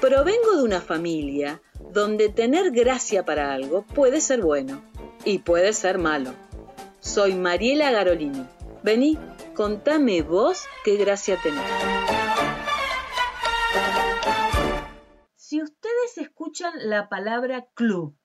Provengo de una familia donde tener gracia para algo puede ser bueno y puede ser malo. Soy Mariela Garolini. Vení, contame vos qué gracia tenés. Si ustedes escuchan la palabra club,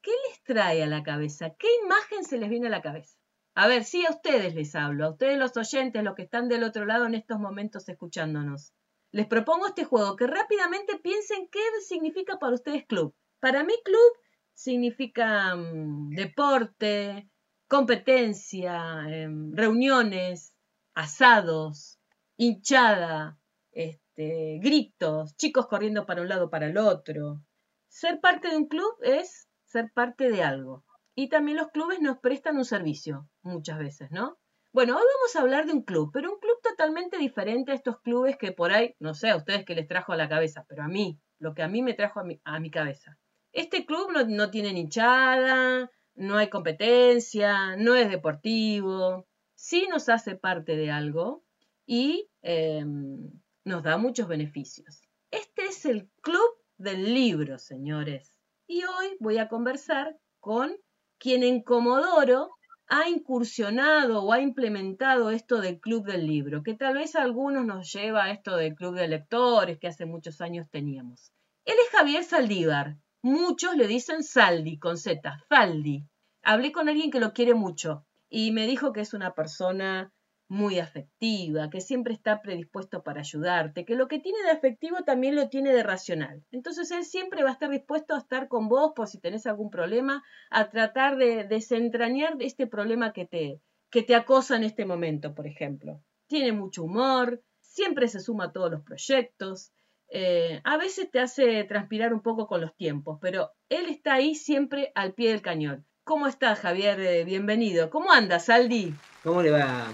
¿qué les trae a la cabeza? ¿Qué imagen se les viene a la cabeza? A ver, sí, a ustedes les hablo, a ustedes los oyentes, los que están del otro lado en estos momentos escuchándonos. Les propongo este juego, que rápidamente piensen qué significa para ustedes club. Para mí club significa mm, deporte, competencia, em, reuniones, asados, hinchada, este, gritos, chicos corriendo para un lado para el otro. Ser parte de un club es ser parte de algo. Y también los clubes nos prestan un servicio, muchas veces, ¿no? Bueno, hoy vamos a hablar de un club, pero un club totalmente diferente a estos clubes que por ahí, no sé a ustedes qué les trajo a la cabeza, pero a mí, lo que a mí me trajo a mi, cabeza. Este club no, no tiene hinchada, no hay competencia, no es deportivo, sí nos hace parte de algo y em, nos da muchos beneficios. Este es el club del libro, señores. Y hoy voy a conversar con quien en Comodoro ha incursionado o ha implementado esto del club del libro, que tal vez a algunos nos lleva a esto del club de lectores que hace muchos años teníamos. Él es Javier Saldívar. Muchos le dicen Saldi con Z, Faldi. Hablé con alguien que lo quiere mucho y me dijo que es una persona muy afectiva, que siempre está predispuesto para ayudarte, que lo que tiene de afectivo también lo tiene de racional. Entonces él siempre va a estar dispuesto a estar con vos por si tenés algún problema, a tratar de desentrañar este problema que te, que te acosa en este momento, por ejemplo. Tiene mucho humor, siempre se suma a todos los proyectos, eh, a veces te hace transpirar un poco con los tiempos, pero él está ahí siempre al pie del cañón. ¿Cómo estás, Javier? Eh, bienvenido. ¿Cómo andas, Aldi? ¿Cómo le va?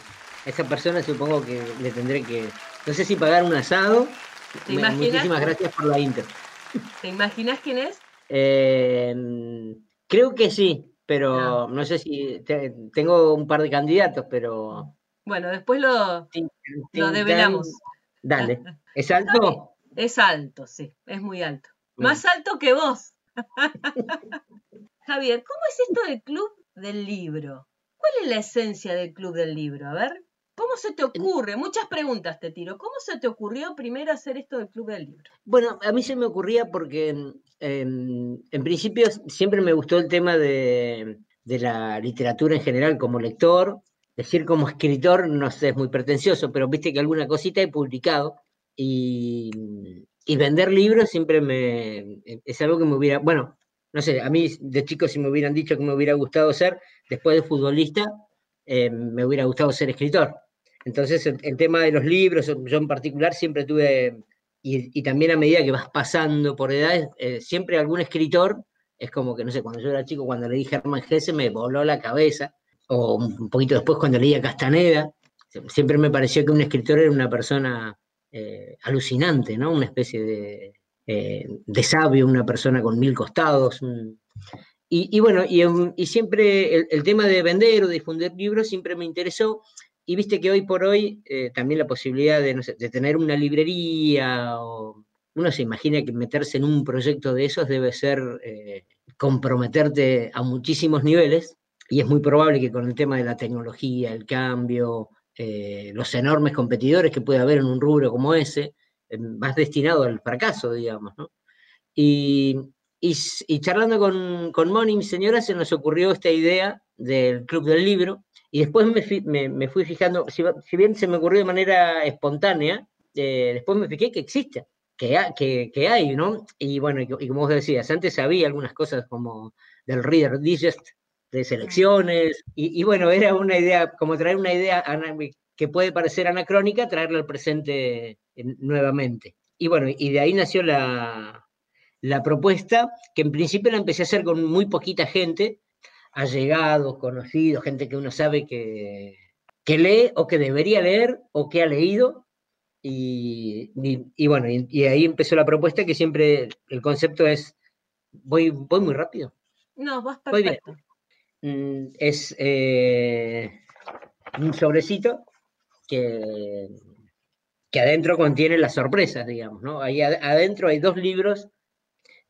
A esa persona supongo que le tendré que, no sé si pagar un asado. ¿Te Muchísimas gracias por la intro. ¿Te imaginas quién es? Em, creo que sí, pero no, sé si tengo un par de candidatos, pero... Bueno, después lo, lo develamos. Dale. ¿Es alto? Es alto, sí, es muy alto. Más alto que vos. Javier, ¿cómo es esto del club del libro? ¿Cuál es la esencia del club del libro? A ver, ¿cómo se te ocurre? Muchas preguntas te tiro. ¿Cómo se te ocurrió primero hacer esto del club del libro? Bueno, a mí se me ocurría porque en principio siempre me gustó el tema de, la literatura en general como lector. Decir como escritor, no sé, es muy pretencioso, pero viste que alguna cosita he publicado y, y vender libros siempre me es algo que me hubiera, bueno, no sé, a mí de chico si me hubieran dicho que me hubiera gustado ser, después de futbolista, eh, me hubiera gustado ser escritor. Entonces, el, tema de los libros, yo en particular siempre tuve, y, también a medida que vas pasando por edades, eh, siempre algún escritor, es como que, no sé, cuando yo era chico, cuando leí Germán Gese, me voló la cabeza, o un poquito después cuando leía Castaneda, siempre me pareció que un escritor era una persona eh, alucinante, ¿no? Una especie de, eh, de sabio, una persona con mil costados. Y, bueno, y, siempre el, tema de vender o difundir libros siempre me interesó. Y viste que hoy por hoy eh, también la posibilidad de, tener una librería uno se imagina que meterse en un proyecto de esos debe ser eh, comprometerte a muchísimos niveles y es muy probable que con el tema de la tecnología, el cambio, los enormes competidores que puede haber en un rubro como ese, eh, más destinado al fracaso, digamos. Y, y, charlando con, con Moni, señora, se nos ocurrió esta idea del Club del Libro, y después me, me, fui fijando, si, bien se me ocurrió de manera espontánea, eh, después me fijé que existe, que, que, que, hay, ¿no? Y bueno, y, como vos decías, antes había algunas cosas como del Reader Digest, de selecciones, y, y, bueno, era una idea, como traer una idea que puede parecer anacrónica, traerla al presente nuevamente. Y bueno, y de ahí nació la, propuesta, que en principio la empecé a hacer con muy poquita gente, allegados, conocidos, gente que uno sabe que, que lee o que debería leer o que ha leído. Y, bueno, y, ahí empezó la propuesta que siempre el concepto es, voy, voy muy rápido. No, vas perfecto. Mm, es eh, un sobrecito que que adentro contiene las sorpresas, digamos, ¿no? Ahí adentro hay dos libros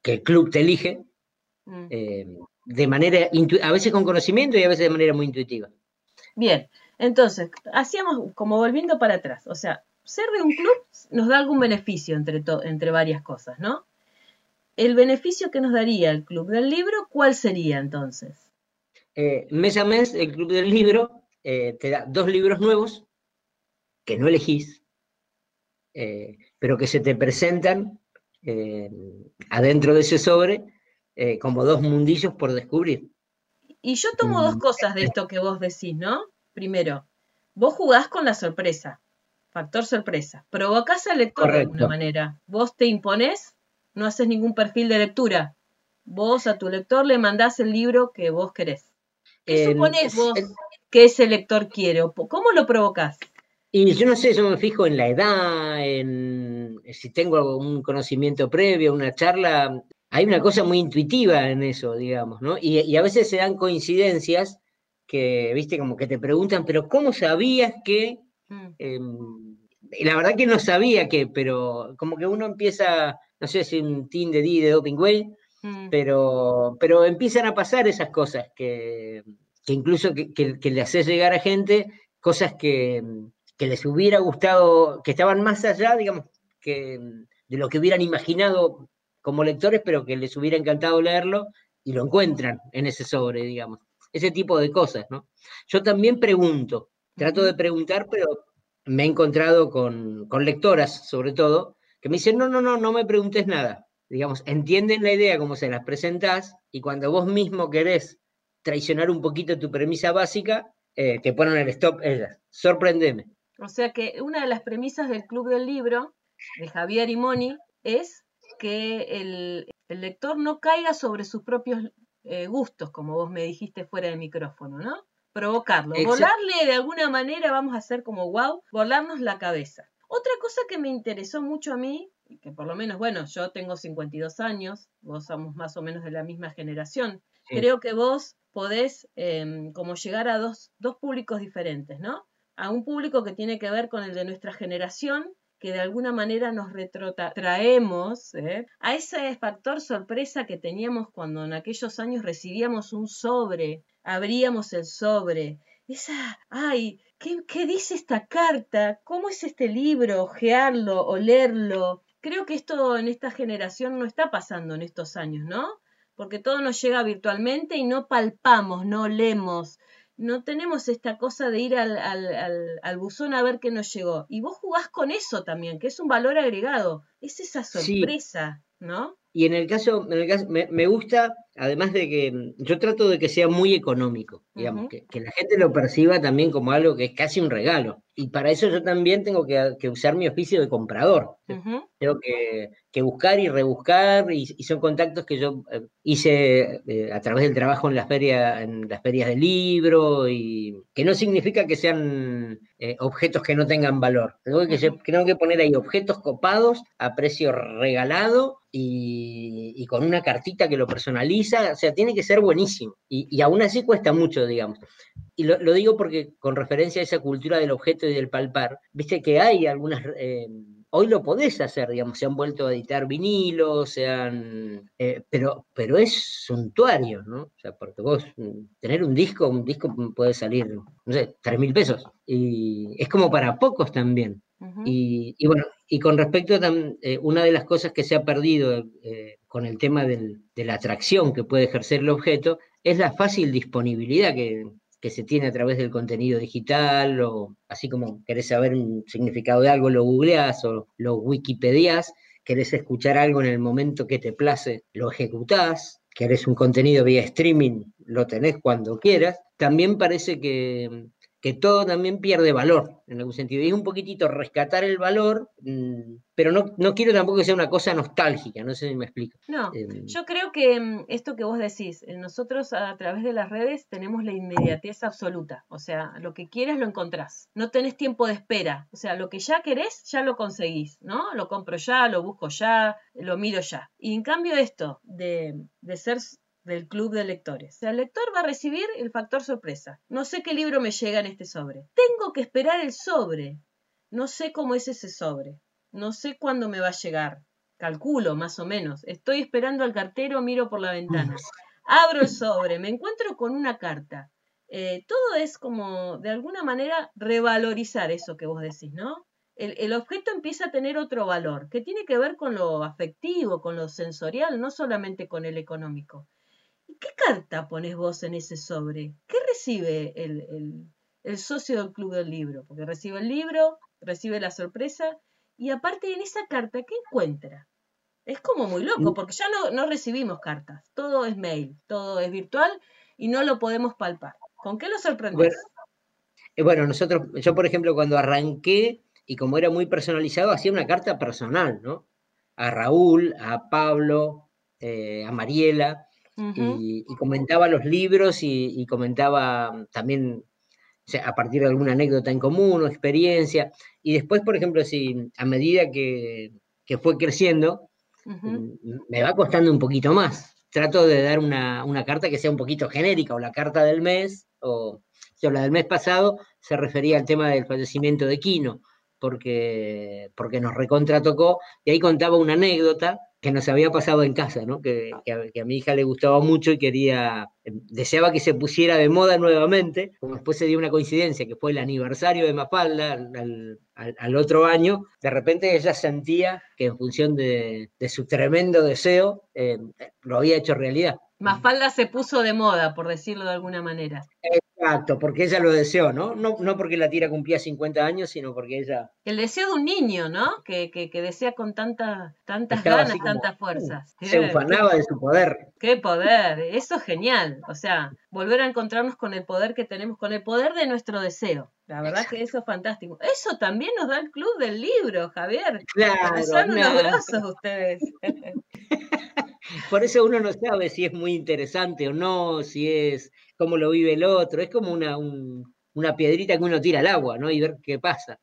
que el club te elige, mm. eh, de manera, a veces con conocimiento y a veces de manera muy intuitiva. Bien, entonces, hacíamos como volviendo para atrás, o sea, ser de un club nos da algún beneficio entre, entre varias cosas, ¿no? El beneficio que nos daría el club del libro, ¿cuál sería entonces? Eh, mes a mes, el club del libro eh, te da dos libros nuevos que no elegís, eh, pero que se te presentan adentro de ese sobre como dos mundillos por descubrir. Y yo tomo dos mm. cosas de esto que vos decís, ¿no? Primero, vos jugás con la sorpresa, factor sorpresa. Provocás al lector de alguna manera. Vos te imponés, no haces ningún perfil de lectura. Vos a tu lector le mandás el libro que vos querés. ¿Qué suponés vos que ese lector quiere? ¿Cómo lo provocás? Y yo no sé, yo me fijo en la edad, en si tengo algún conocimiento previo, una charla. Hay una cosa muy intuitiva en eso, digamos, ¿no? Y, a veces se dan coincidencias que, viste, como que te preguntan, pero ¿cómo sabías que? Mm. Em, la verdad que no sabía que, pero como que uno empieza, no sé si un team de D de Doping Way, mm. pero, pero empiezan a pasar esas cosas que, incluso que, le haces llegar a gente cosas que, les hubiera gustado, que estaban más allá, digamos, que de lo que hubieran imaginado como lectores, pero que les hubiera encantado leerlo y lo encuentran en ese sobre, digamos. Ese tipo de cosas, ¿no? Yo también pregunto, trato de preguntar, pero me he encontrado con, con lectoras, sobre todo, que me dicen, no, no, no, no me preguntes nada digamos, entienden la idea como se las presentás y cuando vos mismo querés traicionar un poquito tu premisa básica, eh, te ponen el stop ellas. Sorprendeme. O sea que una de las premisas del Club del Libro, de Javier y Moni, es que el, lector no caiga sobre sus propios eh, gustos, como vos me dijiste fuera del micrófono, ¿no? Provocarlo. Volarle de alguna manera, vamos a hacer como wow, volarnos la cabeza. Otra cosa que me interesó mucho a mí que por lo menos, bueno, yo tengo 52 años, vos somos más o menos de la misma generación. Creo que vos podés em, como llegar a dos, dos públicos diferentes, ¿no? A un público que tiene que ver con el de nuestra generación, que de alguna manera nos retrotraemos ¿eh? a ese factor sorpresa que teníamos cuando en aquellos años recibíamos un sobre, abríamos el sobre, esa, ay, ¿qué, dice esta carta? ¿Cómo es este libro? Ojearlo, olerlo, Creo que esto en esta generación no está pasando en estos años, ¿no? Porque todo nos llega virtualmente y no palpamos, no leemos, no tenemos esta cosa de ir al, al, buzón a ver qué nos llegó. Y vos jugás con eso también, que es un valor agregado, es esa sorpresa, ¿no? Y en el caso, en el caso me, gusta, además de que mm, yo trato de que sea muy económico, digamos, que, la gente lo perciba también como algo que es casi un regalo. Y para eso yo también tengo que, usar mi oficio de comprador. Tengo que, buscar y rebuscar, y, son contactos que yo eh, hice eh, a través del trabajo en las ferias, en las ferias de libro, y que no significa que sean eh, objetos que no tengan valor. Tengo que, tengo que poner ahí objetos copados a precio regalado y, con una cartita que lo personaliza, o sea, tiene que ser buenísimo. Y, aún así cuesta mucho, digamos. Y lo, digo porque con referencia a esa cultura del objeto y del palpar, viste que hay algunas... Eh, hoy lo podés hacer, digamos, se han vuelto a editar vinilos, se han, eh, pero, pero es suntuario, ¿no? O sea, porque vos mm, tener un disco, un disco puede salir, no sé, tres mil pesos. Y es como para pocos también y, bueno, y con respecto a eh, una de las cosas que se ha perdido eh, con el tema de la atracción que puede ejercer el objeto es la fácil disponibilidad que, se tiene a través del contenido digital, o así como querés saber un significado de algo, lo googleás o lo wikipedias, querés escuchar algo en el momento que te place, lo ejecutás, querés un contenido vía streaming, lo tenés cuando quieras. También parece que que todo también pierde valor en algún sentido. Y es un poquitito rescatar el valor, mm, pero no, no quiero tampoco que sea una cosa nostálgica, no sé si me explico. No, em, yo creo que mm, esto que vos decís, eh, nosotros a través de las redes tenemos la inmediatez absoluta, o sea, lo que quieres lo encontrás, no tenés tiempo de espera, o sea, lo que ya querés ya lo conseguís, ¿no? Lo compro ya, lo busco ya, lo miro ya. Y en cambio esto de, de ser del club de lectores. el lector va a recibir el factor sorpresa. No sé qué libro me llega en este sobre. Tengo que esperar el sobre. no sé cómo es ese sobre, no sé cuándo me va a llegar, calculo más o menos, estoy esperando al cartero, miro por la ventana, abro el sobre, me encuentro con una carta. Eh, todo es como, de alguna manera, revalorizar eso que vos decís, ¿no? el, objeto empieza a tener otro valor, que tiene que ver con lo afectivo, con lo sensorial, no solamente con el económico. ¿Y qué carta pones vos en ese sobre? ¿Qué recibe el, socio del club del libro? Porque recibe el libro, recibe la sorpresa y aparte en esa carta, ¿qué encuentra? Es como muy loco, mm. porque ya no, no recibimos cartas, todo es mail, todo es virtual y no lo podemos palpar. ¿Con qué lo sorprendes? Eh, bueno, nosotros, yo por ejemplo, cuando arranqué y como era muy personalizado, hacía una carta personal, ¿no? A Raúl, a Pablo, eh, a Mariela, y, comentaba los libros y, comentaba también a partir de alguna anécdota en común o experiencia. Y después, por ejemplo, si a medida que, fue creciendo, mm, me va costando un poquito más. Trato de dar una, una, carta que sea un poquito genérica, o la carta del mes, o, o la del mes pasado se refería al tema del fallecimiento de Quino porque, porque nos recontratocó, y ahí contaba una anécdota que nos había pasado en casa, ¿no? que, a, mi hija le gustaba mucho y quería, deseaba que se pusiera de moda nuevamente, como después se dio una coincidencia, que fue el aniversario de Mafalda al, otro año, de repente ella sentía que en función de, su tremendo deseo, eh, lo había hecho realidad. Mafalda se puso de moda, por decirlo de alguna manera. Exacto, porque ella lo deseó, ¿no? No, no porque la tira cumplía 50 años, sino porque ella... El deseo de un niño, ¿no? Que, que, desea con tanta, tantas ganas, tantas fuerzas. Se ufanaba de su poder. ¡Qué poder! Eso es genial. O sea, volver a encontrarnos con el poder que tenemos, con el poder de nuestro deseo. La verdad que eso es fantástico. Eso también nos da el club del libro, Javier. Claro. Son unos grosos ustedes. Por eso uno no sabe si es muy interesante o no, si es cómo lo vive el otro. Es como una, una piedrita que uno tira al agua, ¿no? Y ver qué pasa.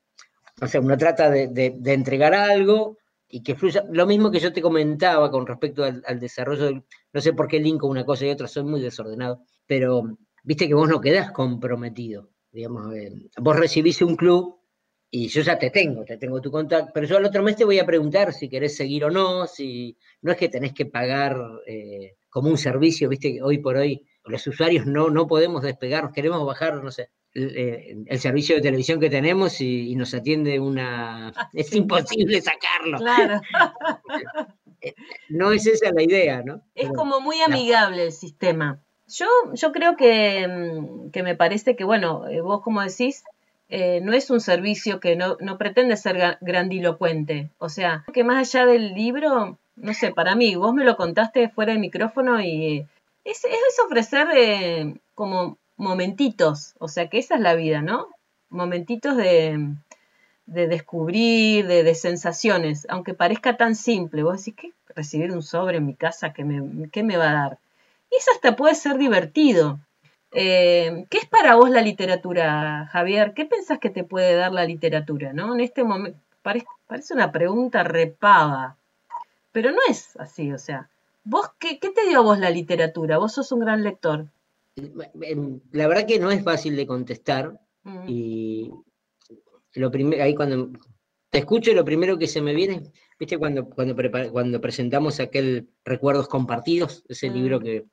O sea, uno trata de, entregar algo y que fluya. Lo mismo que yo te comentaba con respecto al, desarrollo, no sé por qué linko una cosa y otra, soy muy desordenado, pero viste que vos no quedás comprometido. Digamos, eh, vos recibís un club y yo ya te tengo, te tengo tu contacto, pero yo al otro mes te voy a preguntar si querés seguir o no, si no es que tenés que pagar eh, como un servicio, viste, que hoy por hoy los usuarios no, no podemos despegar, queremos bajar, no sé, el, eh, servicio de televisión que tenemos y, nos atiende una... Es imposible sacarlo. Claro. Eh, no es esa la idea, ¿no? Es como muy amigable el sistema. Yo, yo creo que, mm, que me parece que, bueno, vos como decís, eh, no es un servicio que no, pretende ser grandilocuente. O sea, que más allá del libro, no sé, para mí, vos me lo contaste fuera del micrófono y es, ofrecer eh, como momentitos, o sea, que esa es la vida, ¿no? Momentitos de, descubrir, de, sensaciones, aunque parezca tan simple. Vos decís, ¿qué? Recibir un sobre en mi casa, ¿qué me, qué me va a dar? Y eso hasta puede ser divertido. Eh, ¿Qué es para vos la literatura, Javier? ¿Qué pensás que te puede dar la literatura? ¿no? En este momento parece, una pregunta repava, pero no es así, o sea, ¿vos qué, te dio a vos la literatura? Vos sos un gran lector. La verdad que no es fácil de contestar mm. y lo primero, ahí cuando te escucho, lo primero que se me viene, viste, cuando, cuando, cuando presentamos aquel Recuerdos Compartidos, ese libro mm. que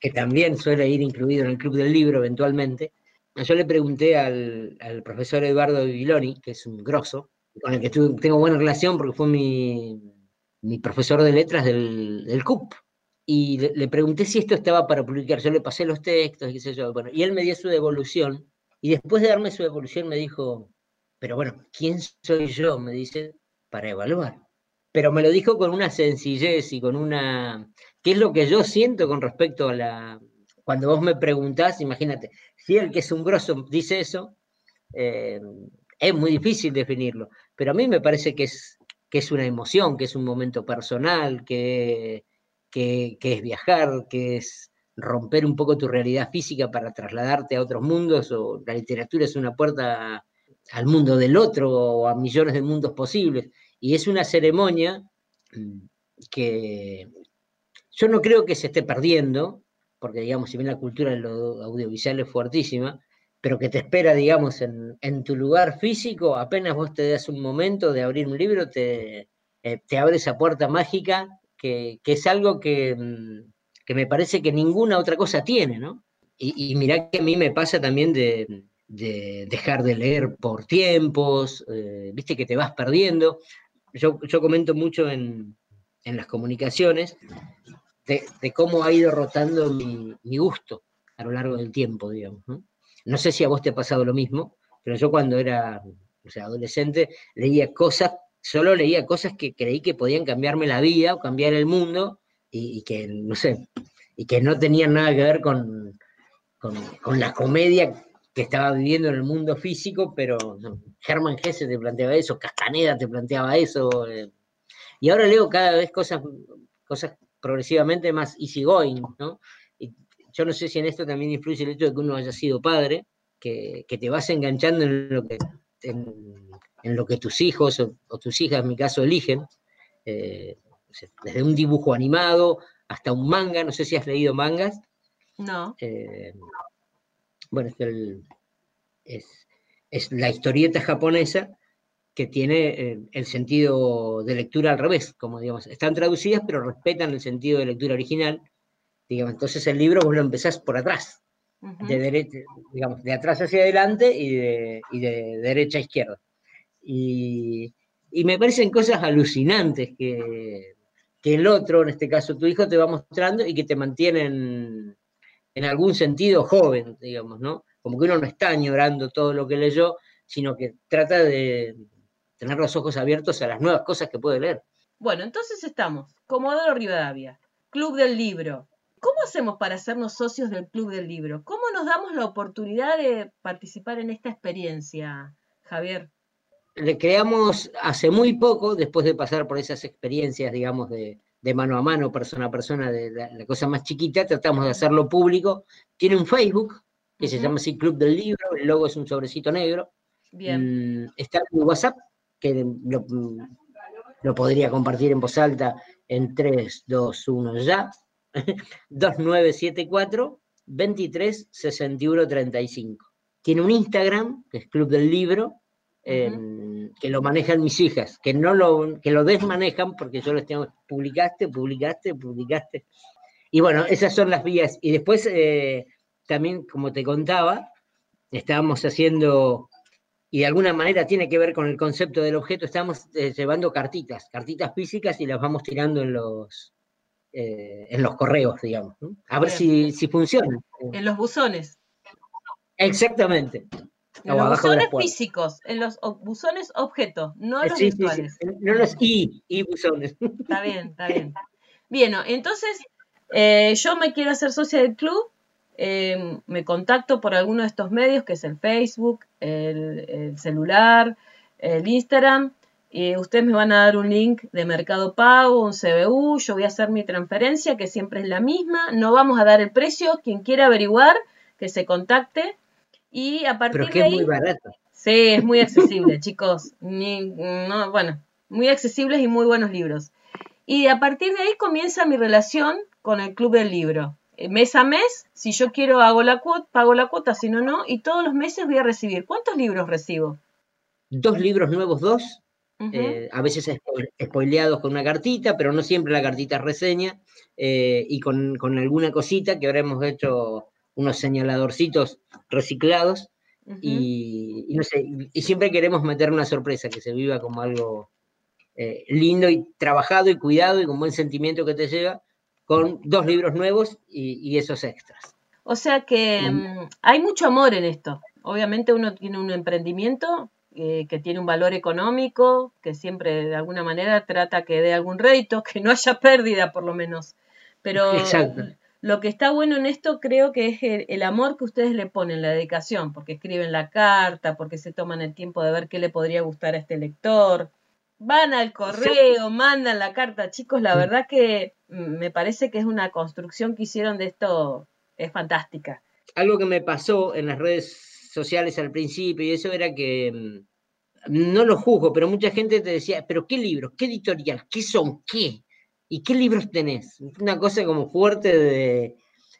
que también suele ir incluido en el Club del Libro eventualmente, yo le pregunté al, profesor Eduardo Viloni, que es un grosso, con el que tengo buena relación porque fue mi, profesor de letras del, del CUP, y le, pregunté si esto estaba para publicar. Yo le pasé los textos y él me dio su devolución, y después de darme su devolución me dijo, pero bueno, ¿quién soy yo? Me dice, para evaluar. Pero me lo dijo con una sencillez y con una ¿Qué es lo que yo siento con respecto a la... Cuando vos me preguntás, imagínate, si el que es un grosso dice eso, eh, es muy difícil definirlo, pero a mí me parece que es, que es una emoción, que es un momento personal, que, que, es viajar, que es romper un poco tu realidad física para trasladarte a otros mundos, o la literatura es una puerta al mundo del otro o a millones de mundos posibles. Y es una ceremonia que, yo no creo que se esté perdiendo, porque digamos, si bien la cultura de lo audiovisual es fuertísima, pero que te espera, digamos, en, tu lugar físico, apenas vos te das un momento de abrir un libro, te, eh, abre esa puerta mágica que, es algo que, mm, que, me parece que ninguna otra cosa tiene, ¿no? Y, y mirá que a mí me pasa también de, de dejar de leer por tiempos, eh, viste que te vas perdiendo. Yo, yo comento mucho en, en las comunicaciones de, cómo ha ido rotando mi, gusto a lo largo del tiempo, digamos. ¿no? sé si a vos te ha pasado lo mismo, pero yo cuando era o sea, adolescente leía cosas, solo leía cosas que creí que podían cambiarme la vida o cambiar el mundo y, que, no sé, y que no tenían nada que ver con, con, la comedia que estaba viviendo en el mundo físico, pero no, Hermann Hesse te planteaba eso, Castaneda te planteaba eso, eh, y ahora leo cada vez cosas, cosas progresivamente más easygoing, ¿no? Y yo no sé si en esto también influye el hecho de que uno haya sido padre, que, que te vas enganchando en lo que, en, en lo que tus hijos o, o, tus hijas, en mi caso, eligen, eh, desde un dibujo animado hasta un manga, no sé si has leído mangas. No. Eh, bueno, es, el, es, es, la historieta japonesa que tiene eh, el sentido de lectura al revés, como digamos, están traducidas pero respetan el sentido de lectura original, digamos, entonces el libro vos lo empezás por atrás, uh -huh. de derecha, digamos, de atrás hacia adelante y de, y de derecha a izquierda. Y, y, me parecen cosas alucinantes que, que el otro, en este caso tu hijo, te va mostrando y que te mantienen en algún sentido joven, digamos, ¿no? Como que uno no está añorando todo lo que leyó, sino que trata de tener los ojos abiertos a las nuevas cosas que puede leer. Bueno, entonces estamos, Comodoro Rivadavia, Club del Libro. ¿Cómo hacemos para hacernos socios del Club del Libro? ¿Cómo nos damos la oportunidad de participar en esta experiencia, Javier? Le creamos hace muy poco, después de pasar por esas experiencias, digamos, de, de mano a mano, persona a persona, de la, la, cosa más chiquita, tratamos de hacerlo público. Tiene un Facebook que uh -huh. se llama así Club del Libro, el logo es un sobrecito negro. Bien. Mm, está en WhatsApp, que lo, lo, podría compartir en voz alta en 3, 2, 1 ya. 2974 23 61 35. Tiene un Instagram, que es Club del Libro, eh, uh -huh. que lo manejan mis hijas, que no lo, que lo desmanejan porque yo les tengo, publicaste, publicaste, publicaste. Y bueno, esas son las vías. Y después, eh, también, como te contaba, estábamos haciendo, y de alguna manera tiene que ver con el concepto del objeto, estamos eh, llevando cartitas, cartitas físicas y las vamos tirando en los, eh, en los correos, digamos. ¿no? A ver si, si funciona. En los buzones. Exactamente. En los buzones físicos, en los buzones objetos, no los sí, virtuales. Sí, sí. No los i, i buzones. Está bien, está bien. Bien, entonces eh, yo me quiero hacer socia del club, eh, me contacto por alguno de estos medios, que es el Facebook, el, el celular, el Instagram, y ustedes me van a dar un link de Mercado Pago, un CBU, yo voy a hacer mi transferencia, que siempre es la misma, no vamos a dar el precio, quien quiera averiguar, que se contacte y a partir Pero que de ahí, es muy barato. Sí, es muy accesible, chicos. Ni, no, bueno, muy accesibles y muy buenos libros. Y a partir de ahí comienza mi relación con el Club del Libro. Eh, mes a mes, si yo quiero hago la cuota, pago la cuota, si no, no. Y todos los meses voy a recibir. ¿Cuántos libros recibo? Dos libros nuevos, dos. Uh -huh. eh, a veces spoileados con una cartita, pero no siempre la cartita es reseña. Eh, y con, con alguna cosita que ahora hemos hecho unos señaladorcitos reciclados uh -huh. y, y, no sé, y siempre queremos meter una sorpresa, que se viva como algo eh, lindo y trabajado y cuidado y con buen sentimiento que te llega, con dos libros nuevos y, y esos extras. O sea que um, hay mucho amor en esto. Obviamente uno tiene un emprendimiento eh, que tiene un valor económico, que siempre de alguna manera trata que dé algún rédito, que no haya pérdida por lo menos. Pero Exacto lo que está bueno en esto creo que es el, el, amor que ustedes le ponen, la dedicación, porque escriben la carta, porque se toman el tiempo de ver qué le podría gustar a este lector. Van al correo, mandan la carta. Chicos, la verdad que me parece que es una construcción que hicieron de esto, es fantástica. Algo que me pasó en las redes sociales al principio y eso era que mm, no lo juzgo, pero mucha gente te decía, pero ¿qué libros? ¿Qué editorial? ¿Qué son? ¿Qué? ¿y qué libros tenés? Una cosa como fuerte de...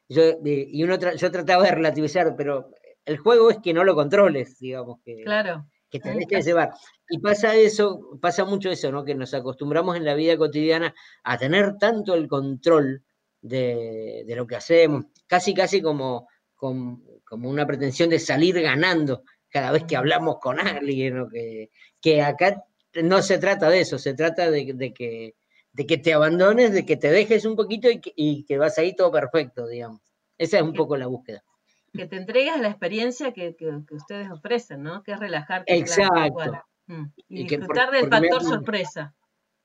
Yo, de, y uno tra yo trataba de relativizar, pero el juego es que no lo controles, digamos, que, claro. Que te dejes llevar. Y pasa eso, pasa mucho eso, ¿no? Que nos acostumbramos en la vida cotidiana a tener tanto el control de, lo que hacemos, casi, casi como, como, una pretensión de salir ganando cada vez que hablamos con alguien, o que, que acá no se trata de eso, se trata de, que, de que te abandones, de que te dejes un poquito y que, vas ahí todo perfecto, digamos. Esa es un poco la búsqueda. Que te entregues la experiencia que, ustedes ofrecen, ¿no? Que es relajarte. Exacto. Mm. Y, disfrutar del factor sorpresa.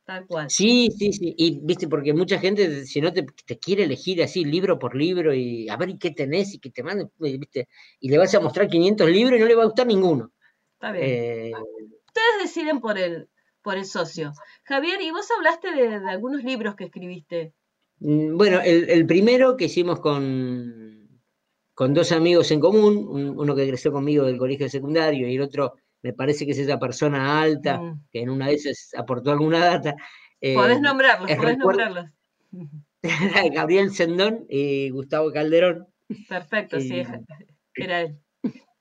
Tal cual. Sí, sí, sí. Y viste, porque mucha gente, si no te, quiere elegir así libro por libro y a ver qué tenés y que te mande, viste, y le vas a mostrar 500 libros y no le va a gustar ninguno. Está bien. Eh, ustedes deciden por el, por el socio. Javier, y vos hablaste de, algunos libros que escribiste. Mm, bueno, el, primero que hicimos con, con dos amigos en común, uno que creció conmigo del colegio secundario y el otro me parece que es esa persona alta, mm. que en una de esas aportó alguna data. Eh, podés nombrarlos, podés nombrarlos. Gabriel Sendón y Gustavo Calderón. Perfecto, sí, era él.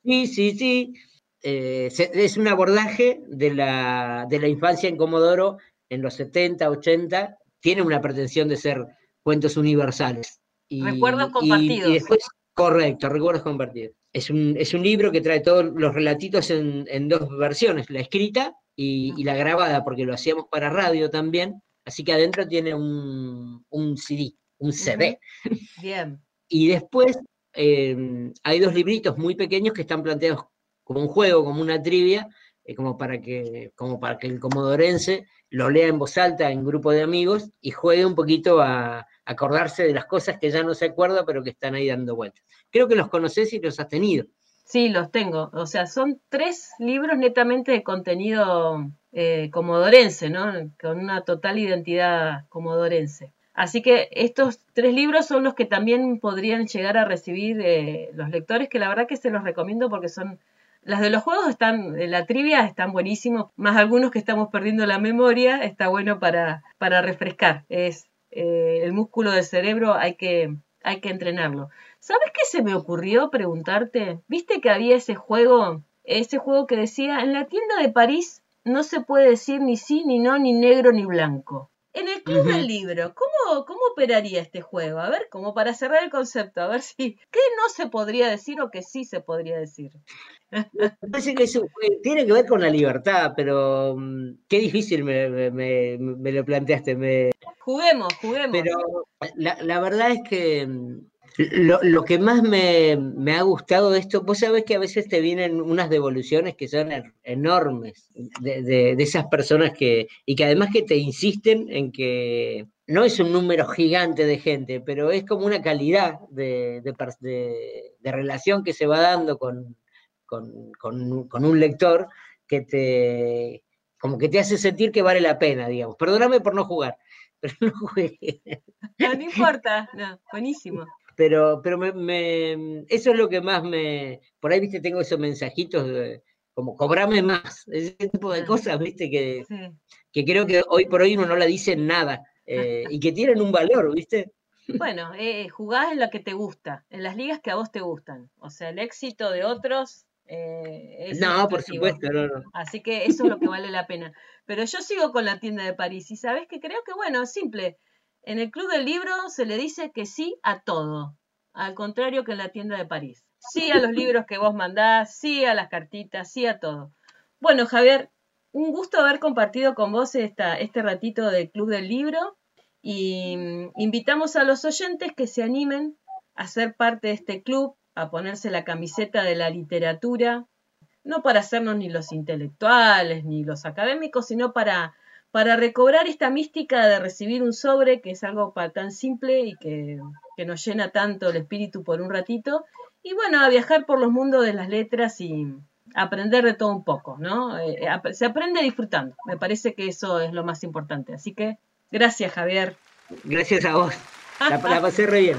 Sí, sí, sí. Eh, es un abordaje de la, de la infancia en Comodoro en los 70, 80, tiene una pretensión de ser cuentos universales. Y, recuerdos compartidos. Y, después, correcto, recuerdos compartidos. Es un, es un libro que trae todos los relatitos en, en dos versiones, la escrita y, la grabada, porque lo hacíamos para radio también. Así que adentro tiene un, un CD, un CD. Bien. y después eh, hay dos libritos muy pequeños que están planteados como un juego, como una trivia, eh, como, para que, como para que el comodorense lo lea en voz alta en grupo de amigos y juegue un poquito a acordarse de las cosas que ya no se acuerda, pero que están ahí dando vueltas. Creo que los conoces y los has tenido. Sí, los tengo. O sea, son tres libros netamente de contenido eh, comodorense, ¿no? Con una total identidad comodorense. Así que estos tres libros son los que también podrían llegar a recibir eh, los lectores, que la verdad que se los recomiendo porque son las de los juegos están, la trivia están buenísimos, más algunos que estamos perdiendo la memoria, está bueno para, para refrescar. Es eh, el músculo del cerebro, hay que, hay que entrenarlo. ¿Sabes qué se me ocurrió preguntarte? ¿Viste que había ese juego, ese juego que decía, en la tienda de París no se puede decir ni sí, ni no, ni negro, ni blanco? En el club del libro, ¿cómo, ¿cómo operaría este juego? A ver, como para cerrar el concepto, a ver si, ¿qué no se podría decir o qué sí se podría decir? Me parece que eso tiene que ver con la libertad, pero mm, qué difícil me, lo planteaste. Juguemos, juguemos. Pero la, la verdad es que mm, lo, que más me, ha gustado de esto, vos sabés que a veces te vienen unas devoluciones que son enormes de, esas personas que, y que además que te insisten en que no es un número gigante de gente, pero es como una calidad de, relación que se va dando con, con, un lector que te, como que te hace sentir que vale la pena, digamos. Perdóname por no jugar, pero no jugué. No, no importa, no, buenísimo pero, pero me, eso es lo que más me, por ahí, viste, tengo esos mensajitos de, como cobrame más, ese tipo de cosas, viste, que, que creo que hoy por hoy uno no la dice nada eh, y que tienen un valor, viste. Bueno, eh, jugás en lo que te gusta, en las ligas que a vos te gustan, o sea, el éxito de otros eh, no, por supuesto, no, no. Así que eso es lo que vale la pena. Pero yo sigo con la tienda de París y sabes que creo que, bueno, simple. En el Club del Libro se le dice que sí a todo, al contrario que en la tienda de París. Sí a los libros que vos mandás, sí a las cartitas, sí a todo. Bueno, Javier, un gusto haber compartido con vos esta, este ratito del Club del Libro y mm, invitamos a los oyentes que se animen a ser parte de este club, a ponerse la camiseta de la literatura, no para hacernos ni los intelectuales ni los académicos, sino para para recobrar esta mística de recibir un sobre, que es algo tan simple y que, nos llena tanto el espíritu por un ratito, y bueno, a viajar por los mundos de las letras y aprender de todo un poco, ¿no? Eh, se aprende disfrutando, me parece que eso es lo más importante. Así que gracias, Javier. Gracias a vos. La, la pasé re bien.